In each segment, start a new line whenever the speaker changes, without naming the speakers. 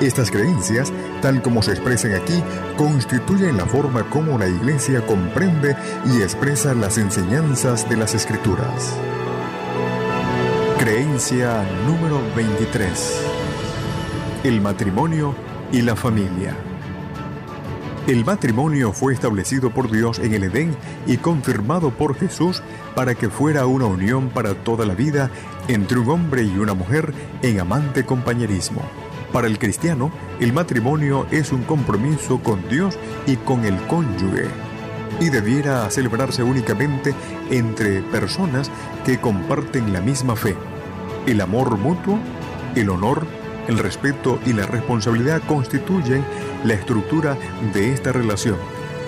estas creencias, tal como se expresan aquí, constituyen la forma como la Iglesia comprende y expresa las enseñanzas de las Escrituras. Creencia número 23. El matrimonio y la familia. El matrimonio fue establecido por Dios en el Edén y confirmado por Jesús para que fuera una unión para toda la vida entre un hombre y una mujer en amante compañerismo. Para el cristiano, el matrimonio es un compromiso con Dios y con el cónyuge.
y debiera celebrarse únicamente entre personas que comparten la misma fe. El amor mutuo, el honor, el respeto y la responsabilidad constituyen la estructura de esta relación,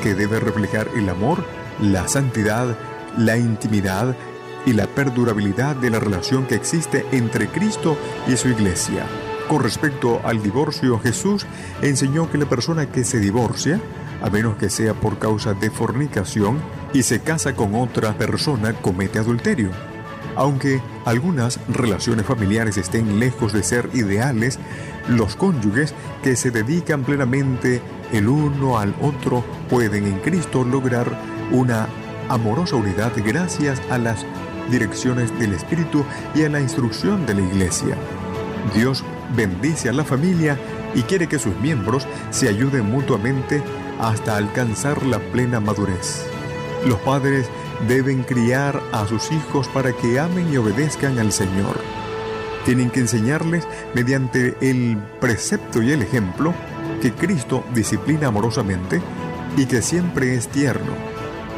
que debe reflejar el amor, la santidad, la intimidad y la perdurabilidad de la relación que existe entre Cristo y su iglesia. Con respecto al divorcio, Jesús enseñó que la persona que se divorcia, a menos que sea por causa de fornicación, y se casa con otra persona, comete adulterio. Aunque algunas relaciones familiares estén lejos de ser ideales, los cónyuges que se dedican plenamente el uno al otro pueden en Cristo lograr una amorosa unidad gracias a las direcciones del Espíritu y a la instrucción de la Iglesia. Dios bendice a la familia y quiere que sus miembros se ayuden mutuamente hasta alcanzar la plena madurez. Los padres deben criar a sus hijos para que amen y obedezcan al Señor. Tienen que enseñarles mediante el precepto y el ejemplo que Cristo disciplina amorosamente y que siempre es tierno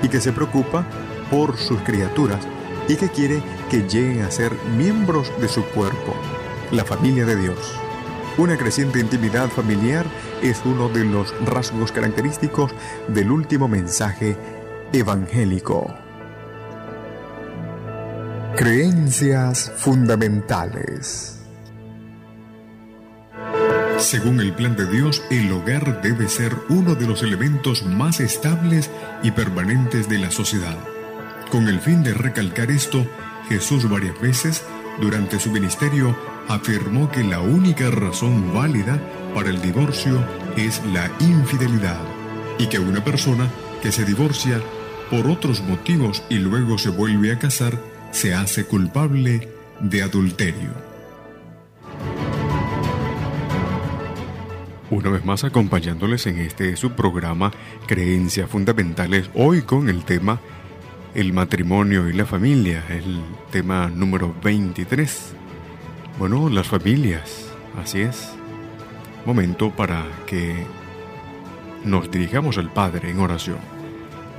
y que se preocupa por sus criaturas y que quiere que lleguen a ser miembros de su cuerpo, la familia de Dios. Una creciente intimidad familiar es uno de los rasgos característicos del último mensaje evangélico. Creencias fundamentales. Según el plan de Dios, el hogar debe ser uno de los elementos más estables y permanentes de la sociedad. Con el fin de recalcar esto, Jesús varias veces durante su ministerio afirmó que la única razón válida para el divorcio es la infidelidad y que una persona que se divorcia por otros motivos y luego se vuelve a casar se hace culpable de adulterio. Una vez más acompañándoles en este subprograma Creencias Fundamentales, hoy con el tema El matrimonio y la familia, el tema número 23. Bueno, las familias, así es. Momento para que nos dirijamos al Padre en oración.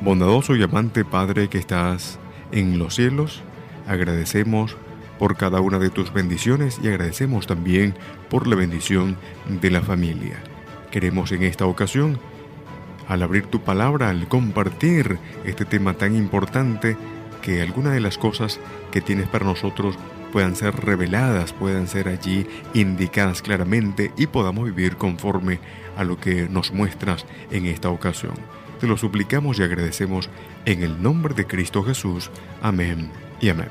Bondadoso y amante Padre que estás en los cielos, agradecemos por cada una de tus bendiciones y agradecemos también por la bendición de la familia. Queremos en esta ocasión, al abrir tu palabra, al compartir este tema tan importante, que algunas de las cosas que tienes para nosotros puedan ser reveladas, puedan ser allí indicadas claramente y podamos vivir conforme a lo que nos muestras en esta ocasión. Te lo suplicamos y agradecemos en el nombre de Cristo Jesús. Amén y amén.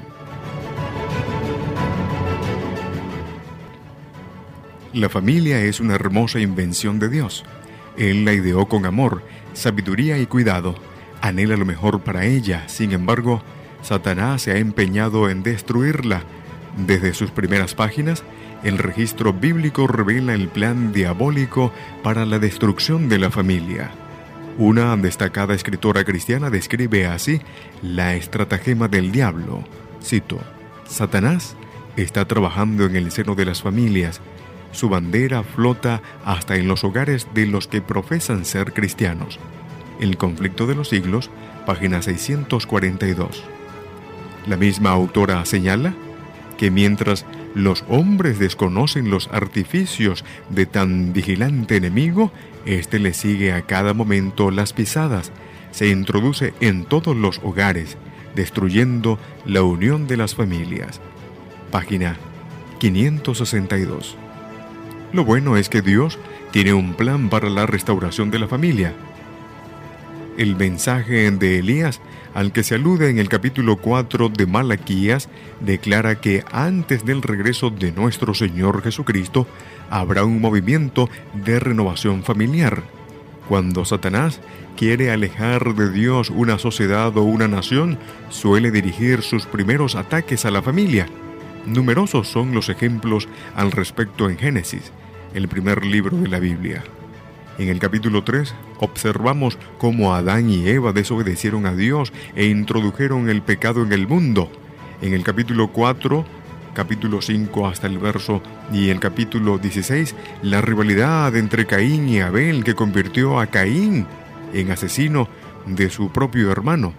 La familia es una hermosa invención de Dios. Él la ideó con amor, sabiduría y cuidado. Anhela lo mejor para ella. Sin embargo, Satanás se ha empeñado en destruirla. Desde sus primeras páginas, el registro bíblico revela el plan diabólico para la destrucción de la familia. Una destacada escritora cristiana describe así la estratagema del diablo. Cito, Satanás está trabajando en el seno de las familias su bandera flota hasta en los hogares de los que profesan ser cristianos. El conflicto de los siglos, página 642. La misma autora señala que mientras los hombres desconocen los artificios de tan vigilante enemigo, éste le sigue a cada momento las pisadas, se introduce en todos los hogares, destruyendo la unión de las familias. Página 562. Lo bueno es que Dios tiene un plan para la restauración de la familia. El mensaje de Elías, al que se alude en el capítulo 4 de Malaquías, declara que antes del regreso de nuestro Señor Jesucristo habrá un movimiento de renovación familiar. Cuando Satanás quiere alejar de Dios una sociedad o una nación, suele dirigir sus primeros ataques a la familia. Numerosos son los ejemplos al respecto en Génesis el primer libro de la Biblia. En el capítulo 3 observamos cómo Adán y Eva desobedecieron a Dios e introdujeron el pecado en el mundo. En el capítulo 4, capítulo 5 hasta el verso y el capítulo 16, la rivalidad entre Caín y Abel que convirtió a Caín en asesino de su propio hermano.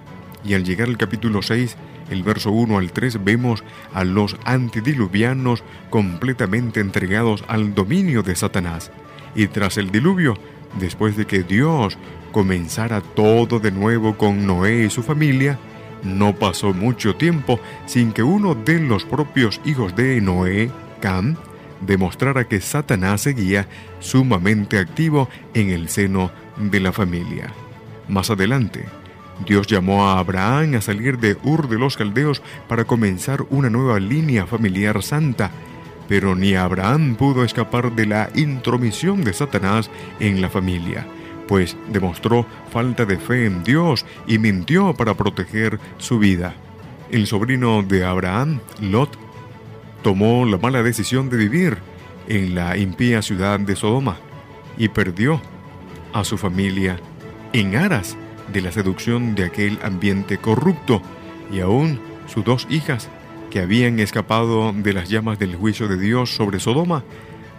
Y al llegar al capítulo 6, el verso 1 al 3, vemos a los antidiluvianos completamente entregados al dominio de Satanás. Y tras el diluvio, después de que Dios comenzara todo de nuevo con Noé y su familia, no pasó mucho tiempo sin que uno de los propios hijos de Noé, Cam, demostrara que Satanás seguía sumamente activo en el seno de la familia. Más adelante, Dios llamó a Abraham a salir de Ur de los Caldeos para comenzar una nueva línea familiar santa, pero ni Abraham pudo escapar de la intromisión de Satanás en la familia, pues demostró falta de fe en Dios y mintió para proteger su vida. El sobrino de Abraham, Lot, tomó la mala decisión de vivir en la impía ciudad de Sodoma y perdió a su familia en aras de la seducción de aquel ambiente corrupto y aún sus dos hijas que habían escapado de las llamas del juicio de Dios sobre Sodoma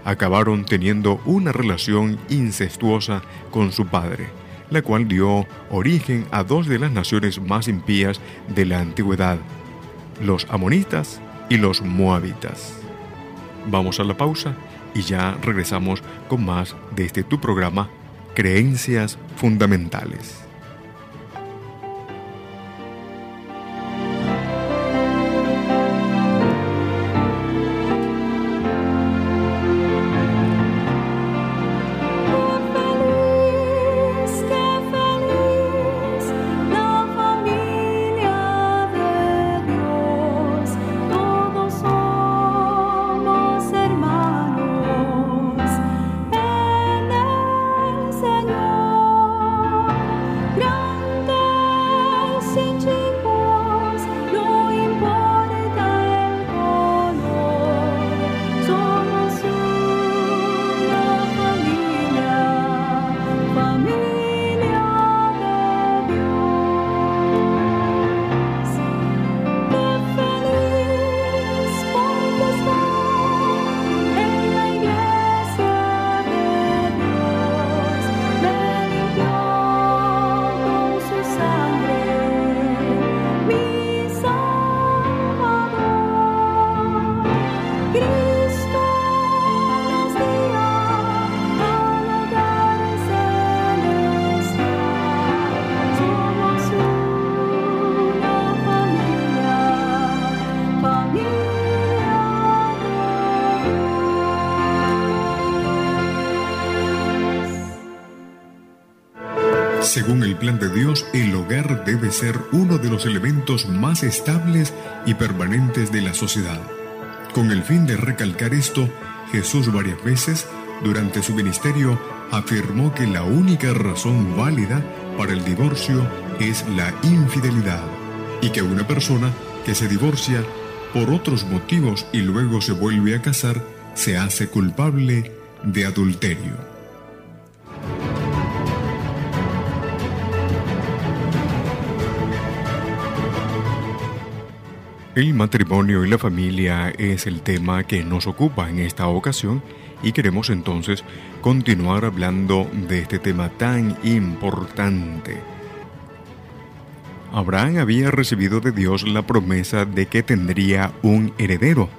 acabaron teniendo una relación incestuosa con su padre, la cual dio origen a dos de las naciones más impías de la antigüedad, los amonitas y los moabitas. Vamos a la pausa y ya regresamos con más de este tu programa, Creencias Fundamentales.
Plan de Dios, el hogar debe ser uno de los elementos más estables y permanentes de la sociedad. Con el fin de recalcar esto, Jesús varias veces durante su ministerio afirmó que la única razón válida para el divorcio es la infidelidad y que una persona que se divorcia por otros motivos y luego se vuelve a casar se hace culpable de adulterio.
El matrimonio y la familia es el tema que nos ocupa en esta ocasión y queremos entonces continuar hablando de este tema tan importante. Abraham había recibido de Dios la promesa de que tendría un heredero,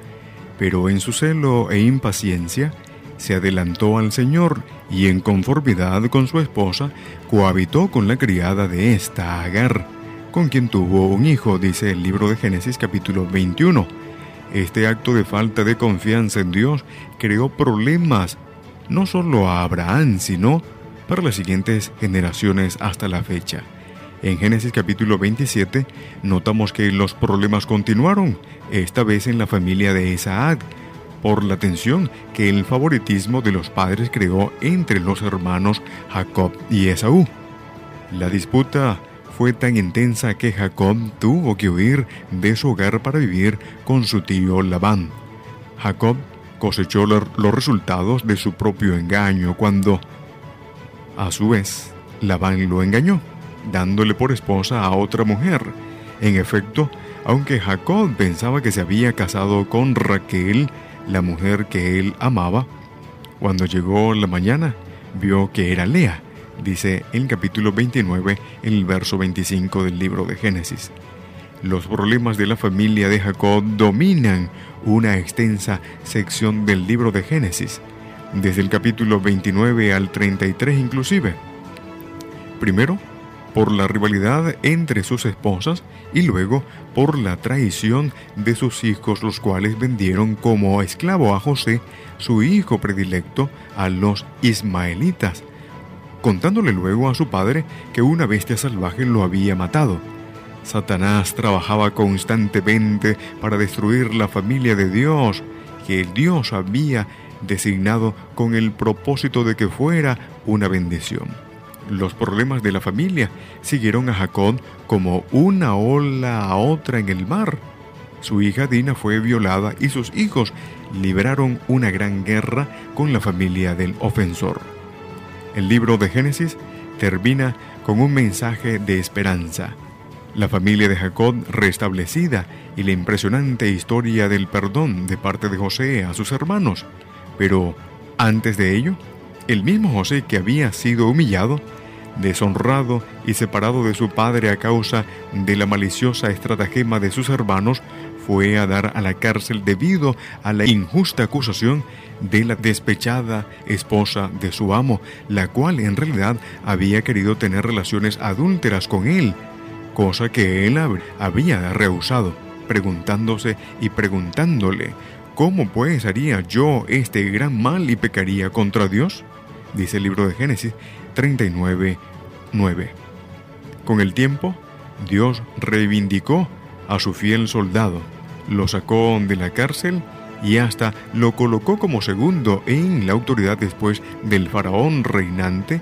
pero en su celo e impaciencia se adelantó al Señor y en conformidad con su esposa cohabitó con la criada de esta Agar con quien tuvo un hijo, dice el libro de Génesis capítulo 21. Este acto de falta de confianza en Dios creó problemas no solo a Abraham, sino para las siguientes generaciones hasta la fecha. En Génesis capítulo 27 notamos que los problemas continuaron, esta vez en la familia de Isaac, por la tensión que el favoritismo de los padres creó entre los hermanos Jacob y Esaú. La disputa fue tan intensa que Jacob tuvo que huir de su hogar para vivir con su tío Labán. Jacob cosechó los resultados de su propio engaño cuando, a su vez, Labán lo engañó, dándole por esposa a otra mujer. En efecto, aunque Jacob pensaba que se había casado con Raquel, la mujer que él amaba, cuando llegó la mañana, vio que era Lea, dice el capítulo 29, el verso 25 del libro de Génesis. Los problemas de la familia de Jacob dominan una extensa sección del libro de Génesis, desde el capítulo 29 al 33 inclusive. Primero, por la rivalidad entre sus esposas y luego por la traición de sus hijos, los cuales vendieron como esclavo a José, su hijo predilecto, a los ismaelitas, contándole luego a su padre que una bestia salvaje lo había matado. Satanás trabajaba constantemente para destruir la familia de Dios, que Dios había designado con el propósito de que fuera una bendición. Los problemas de la familia siguieron a Jacob como una ola a otra en el mar. Su hija Dina fue violada y sus hijos libraron una gran guerra con la familia del ofensor. El libro de Génesis termina con un mensaje de esperanza. La familia de Jacob restablecida y la impresionante historia del perdón de parte de José a sus hermanos. Pero antes de ello, el mismo José que había sido humillado, deshonrado y separado de su padre a causa de la maliciosa estratagema de sus hermanos, fue a dar a la cárcel debido a la injusta acusación de la despechada esposa de su amo, la cual en realidad había querido tener relaciones adúlteras con él, cosa que él había rehusado, preguntándose y preguntándole, ¿cómo pues haría yo este gran mal y pecaría contra Dios? Dice el libro de Génesis 39, 9. Con el tiempo, Dios reivindicó a su fiel soldado, lo sacó de la cárcel y hasta lo colocó como segundo en la autoridad después del faraón reinante.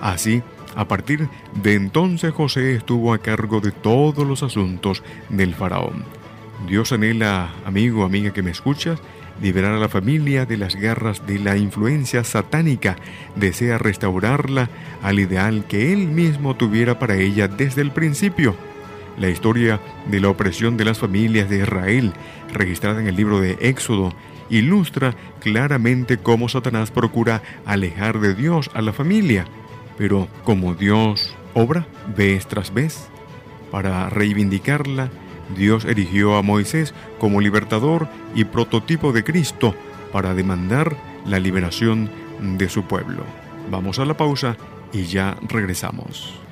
Así, a partir de entonces José estuvo a cargo de todos los asuntos del faraón. Dios anhela, amigo, amiga que me escuchas, liberar a la familia de las garras de la influencia satánica, desea restaurarla al ideal que él mismo tuviera para ella desde el principio. La historia de la opresión de las familias de Israel, registrada en el libro de Éxodo, ilustra claramente cómo Satanás procura alejar de Dios a la familia, pero como Dios obra vez tras vez, para reivindicarla, Dios erigió a Moisés como libertador y prototipo de Cristo para demandar la liberación de su pueblo. Vamos a la pausa y ya regresamos.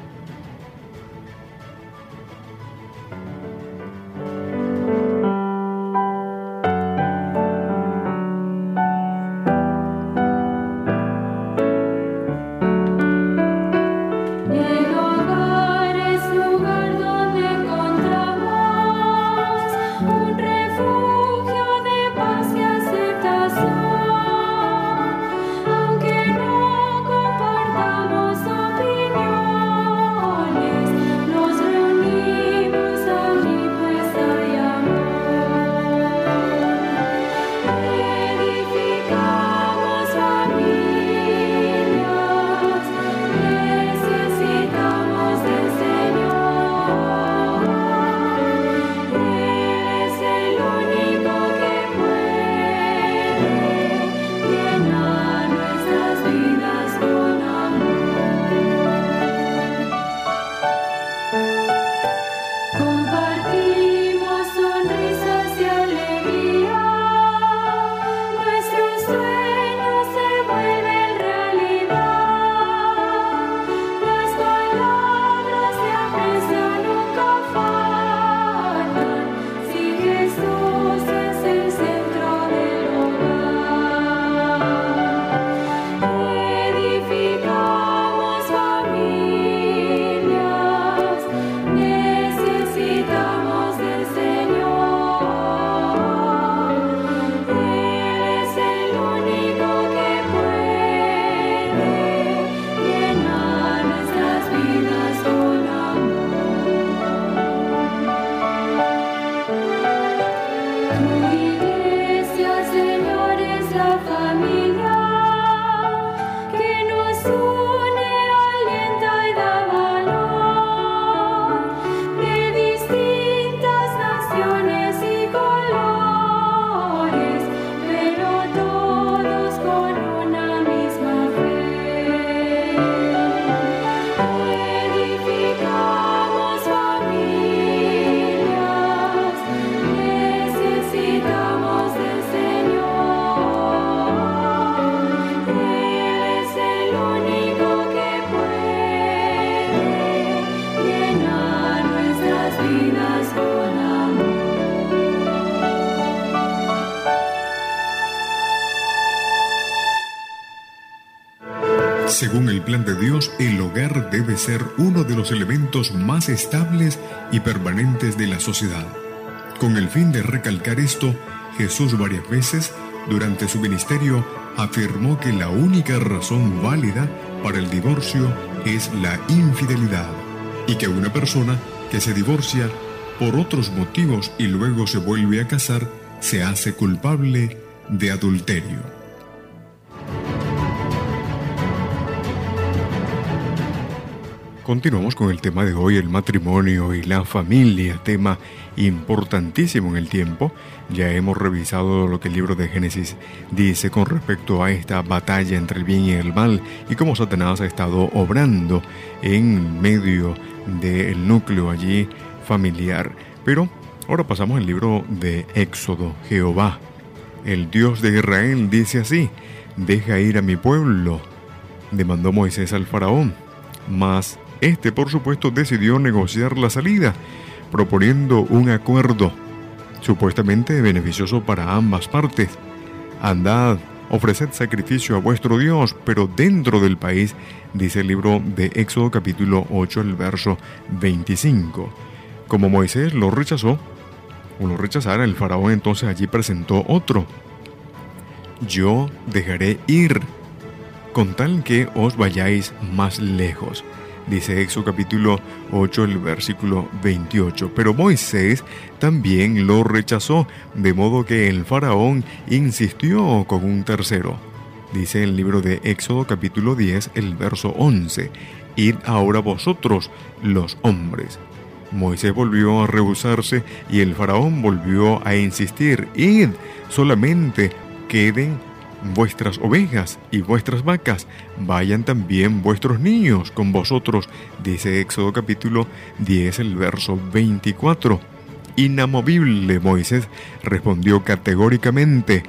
El hogar debe ser uno de los elementos más estables y permanentes de la sociedad. Con el fin de recalcar esto, Jesús varias veces durante su ministerio afirmó que la única razón válida para el divorcio es la infidelidad y que una persona que se divorcia por otros motivos y luego se vuelve a casar se hace culpable de adulterio.
Continuamos con el tema de hoy, el matrimonio y la familia, tema importantísimo en el tiempo. Ya hemos revisado lo que el libro de Génesis dice con respecto a esta batalla entre el bien y el mal y cómo Satanás ha estado obrando en medio del núcleo allí familiar. Pero ahora pasamos al libro de Éxodo. Jehová, el Dios de Israel, dice así, deja ir a mi pueblo. Demandó Moisés al faraón, mas este, por supuesto, decidió negociar la salida, proponiendo un acuerdo supuestamente beneficioso para ambas partes. Andad, ofreced sacrificio a vuestro Dios, pero dentro del país, dice el libro de Éxodo capítulo 8, el verso 25. Como Moisés lo rechazó, o lo rechazara, el faraón entonces allí presentó otro. Yo dejaré ir, con tal que os vayáis más lejos dice Éxodo capítulo 8, el versículo 28. Pero Moisés también lo rechazó, de modo que el faraón insistió con un tercero. Dice el libro de Éxodo capítulo 10, el verso 11. Id ahora vosotros, los hombres. Moisés volvió a rehusarse y el faraón volvió a insistir. Id, solamente queden vuestras ovejas y vuestras vacas, vayan también vuestros niños con vosotros, dice Éxodo capítulo 10, el verso 24. Inamovible Moisés respondió categóricamente,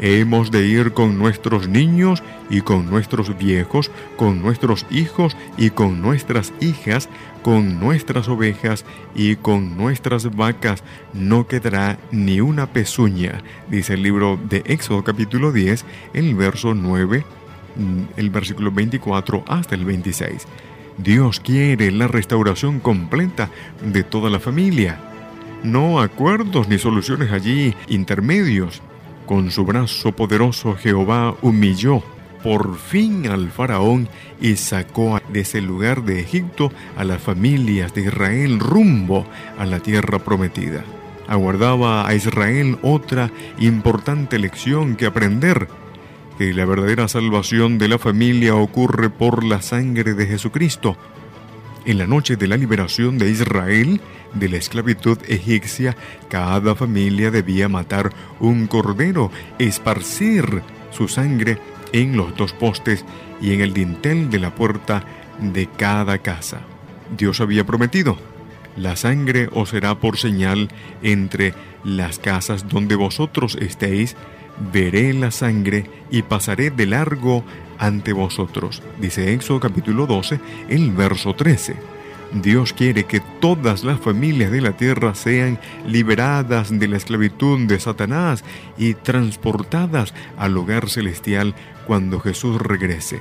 Hemos de ir con nuestros niños y con nuestros viejos, con nuestros hijos y con nuestras hijas, con nuestras ovejas y con nuestras vacas. No quedará ni una pezuña, dice el libro de Éxodo capítulo 10, el verso 9, mm, el versículo 24 hasta el 26. Dios quiere la restauración completa de toda la familia. No acuerdos ni soluciones allí intermedios. Con su brazo poderoso Jehová humilló por fin al faraón y sacó de ese lugar de Egipto a las familias de Israel rumbo a la tierra prometida. Aguardaba a Israel otra importante lección que aprender, que la verdadera salvación de la familia ocurre por la sangre de Jesucristo. En la noche de la liberación de Israel, de la esclavitud egipcia, cada familia debía matar un cordero, esparcir su sangre en los dos postes y en el dintel de la puerta de cada casa. Dios había prometido, la sangre os será por señal entre las casas donde vosotros estéis, veré la sangre y pasaré de largo ante vosotros. Dice Éxodo capítulo 12, el verso 13. Dios quiere que todas las familias de la tierra sean liberadas de la esclavitud de Satanás y transportadas al hogar celestial cuando Jesús regrese.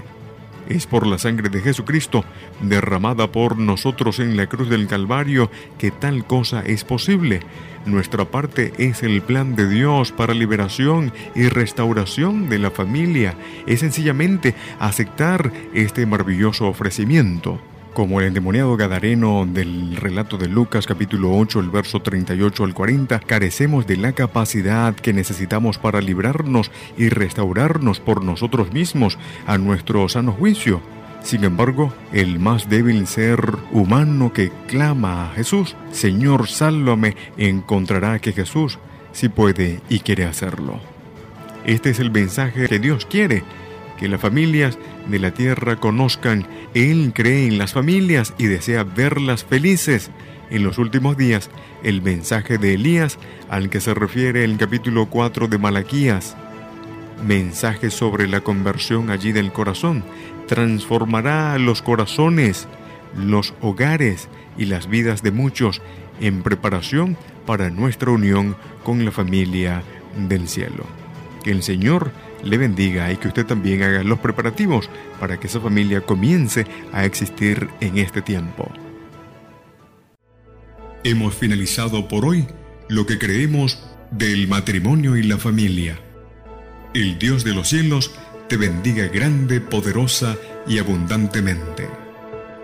Es por la sangre de Jesucristo, derramada por nosotros en la cruz del Calvario, que tal cosa es posible. Nuestra parte es el plan de Dios para liberación y restauración de la familia. Es sencillamente aceptar este maravilloso ofrecimiento. Como el endemoniado gadareno del relato de Lucas capítulo 8, el verso 38 al 40, carecemos de la capacidad que necesitamos para librarnos y restaurarnos por nosotros mismos a nuestro sano juicio. Sin embargo, el más débil ser humano que clama a Jesús, Señor, sálvame, encontrará que Jesús sí puede y quiere hacerlo. Este es el mensaje que Dios quiere que las familias de la tierra conozcan. Él cree en las familias y desea verlas felices. En los últimos días, el mensaje de Elías al que se refiere el capítulo 4 de Malaquías, mensaje sobre la conversión allí del corazón, transformará los corazones, los hogares y las vidas de muchos en preparación para nuestra unión con la familia del cielo. Que el Señor
le bendiga y que usted también haga los preparativos para que esa familia comience a existir en este tiempo.
Hemos finalizado por hoy lo que creemos del matrimonio y la familia. El Dios de los cielos te bendiga grande, poderosa y abundantemente.